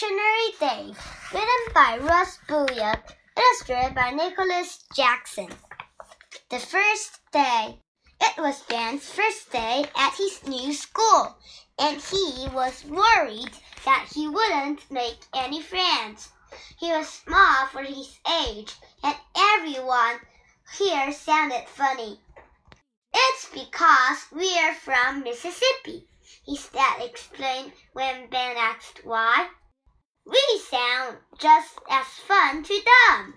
Dictionary Dave, written by Russ Bouillon, illustrated by Nicholas Jackson. The first day. It was Ben's first day at his new school, and he was worried that he wouldn't make any friends. He was small for his age, and everyone here sounded funny. It's because we're from Mississippi, his dad explained when Ben asked why. We sound just as fun to them.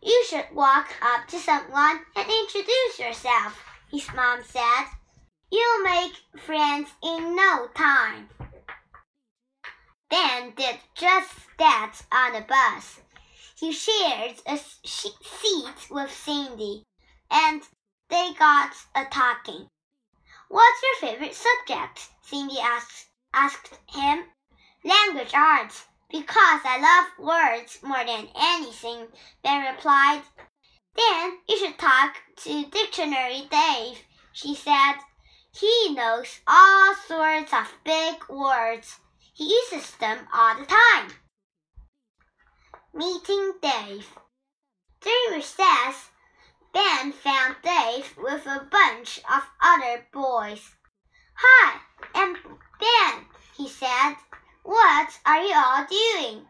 You should walk up to someone and introduce yourself, his mom said. You'll make friends in no time. Ben did just that on the bus. He shared a seat with Cindy, and they got a talking. What's your favorite subject? Cindy asked, asked him. Language arts, because I love words more than anything, Ben replied. Then you should talk to Dictionary Dave, she said. He knows all sorts of big words. He uses them all the time. Meeting Dave. During recess, Ben found Dave with a bunch of other boys. Hi, I'm Ben, he said. What are you all doing?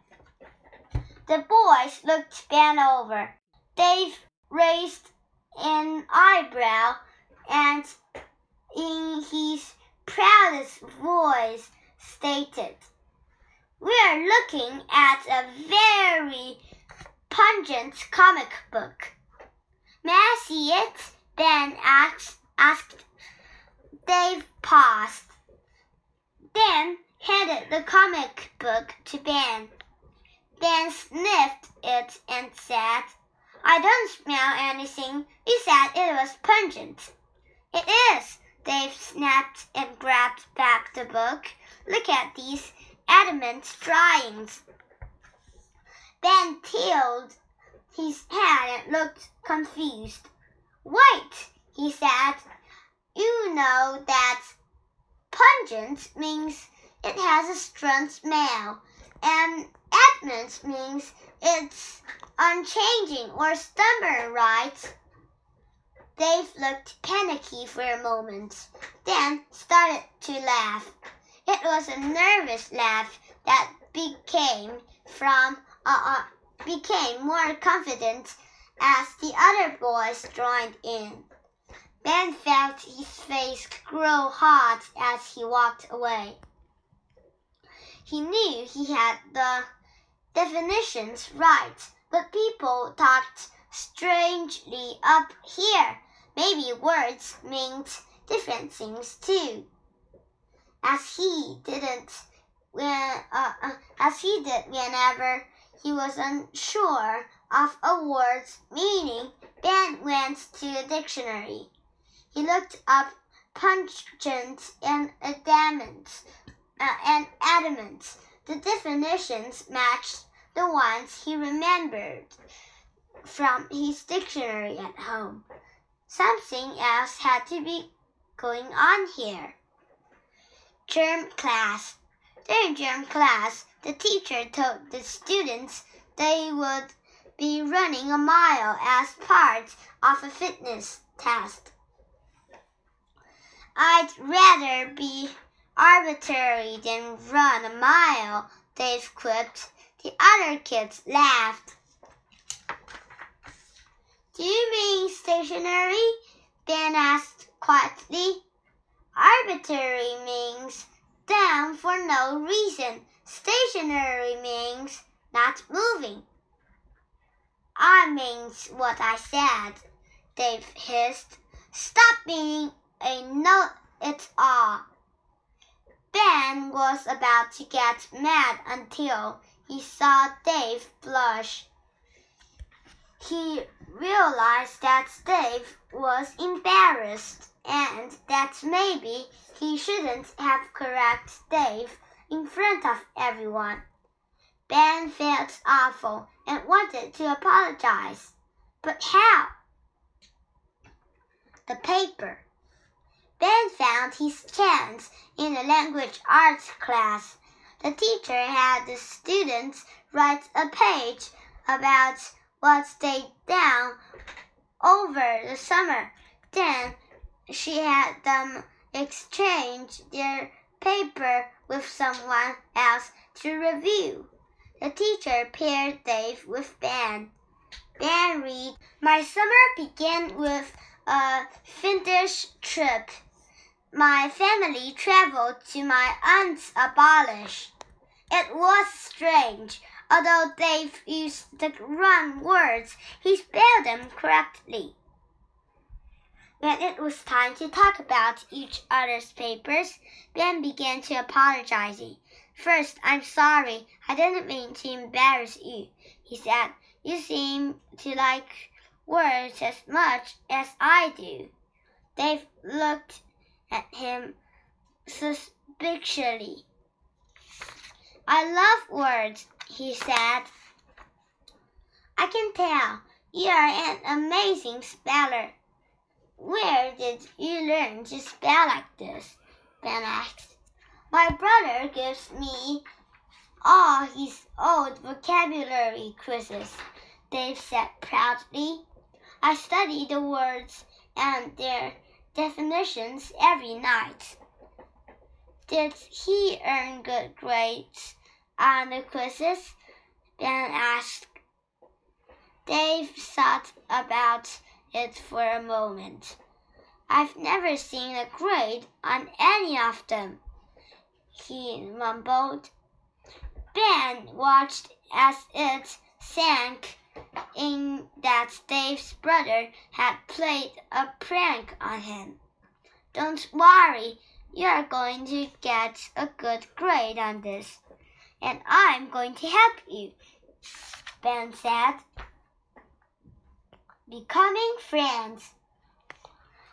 The boys looked Ben over. Dave raised an eyebrow and in his proudest voice stated, We're looking at a very pungent comic book. May I see it? Ben asked. asked. Dave paused, then handed the comic book to Ben. Ben sniffed it and said, I don't smell anything. You said it was pungent. It is. Dave snapped and grabbed back the book. Look at these adamant drawings. Ben tilted his head and looked confused. Wait, he said. You know that pungent means it has a strong smell, and adamant means it's unchanging or stubborn, right? Dave looked panicky for a moment, then started to laugh. It was a nervous laugh that became from uh, uh, became more confident as the other boys joined in. Ben felt his face grow hot as he walked away. He knew he had the definitions right, but people talked strangely up here. Maybe words meant different things too. As he didn't when uh, uh, as he did whenever he was unsure of a word's meaning, Ben went to a dictionary. He looked up pungent and adamant, Uh, and adamant. The definitions matched the ones he remembered from his dictionary at home. Something else had to be going on here. Germ class. During germ class, the teacher told the students they would be running a mile as part of a fitness test. I'd rather be arbitrary than run a mile, Dave quipped. The other kids laughed. Do you mean stationary? Ben asked quietly. Arbitrary means down for no reason. Stationary means not moving. I means what I said, Dave hissed. Stop being a know it all. Ben was about to get mad until he saw Dave blush. He realized that Dave was embarrassed and that maybe he shouldn't have corrected Dave in front of everyone. Ben felt awful and wanted to apologize. But how? The paper. Ben found his chance in a language arts class. The teacher had the students write a page about what they done over the summer. Then she had them exchange their paper with someone else to review. The teacher paired Dave with Ben. Ben read, My summer began with a fiendish trip. My family traveled to my aunt's abolish. It was strange. Although Dave used the wrong words, he spelled them correctly. When it was time to talk about each other's papers, Ben began to apologize. First, I'm sorry. I didn't mean to embarrass you, he said. You seem to like words as much as I do. Dave looked at him suspiciously. I love words, he said. I can tell you are an amazing speller. Where did you learn to spell like this? Ben asked. My brother gives me all his old vocabulary quizzes, Dave said proudly. I study the words and their definitions every night. Did he earn good grades on the quizzes? Ben asked. Dave thought about it for a moment. I've never seen a grade on any of them, he mumbled. Ben watched as it sank in that Dave's brother had played a prank on him. Don't worry, you're going to get a good grade on this, and I'm going to help you, Ben said. Becoming friends.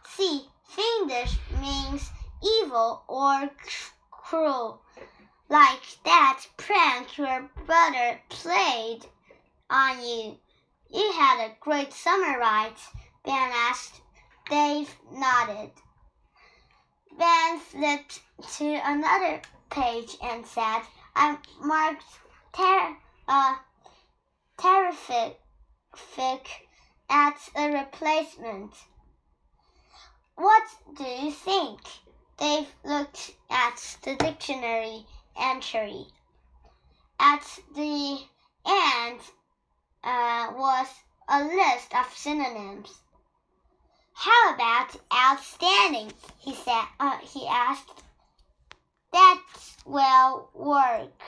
See, fiendish means evil or cruel, like that prank your brother played on you. You had a great summer, right? Ben asked. Dave nodded. Ben flipped to another page and said, I marked ter uh, terrific at a replacement. What do you think? Dave looked at the dictionary entry. At the end was a list of synonyms. How about outstanding? He said. Uh, he asked. That will work.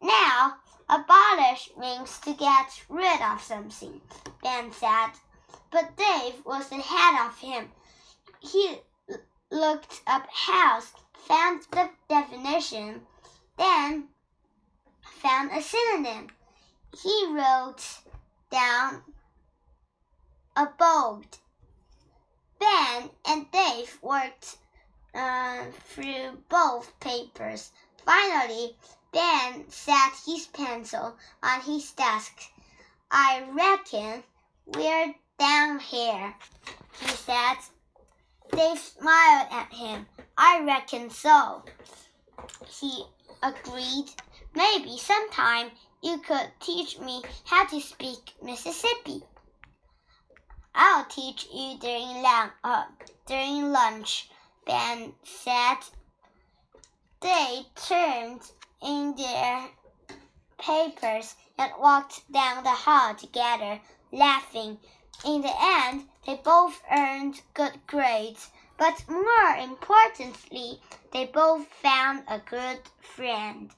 Now, abolish means to get rid of something. Ben said. But Dave was ahead of him. He looked up house, found the definition, then found a synonym he wrote down a boat. Ben and Dave worked uh, through both papers. Finally, Ben set his pencil on his desk. I reckon we're down here, he said. Dave smiled at him. I reckon so. He agreed. Maybe sometime you could teach me how to speak Mississippi. I'll teach you during lunch. Uh, during lunch, Ben said. They turned in their papers and walked down the hall together, laughing. In the end, they both earned good grades, but more importantly, they both found a good friend.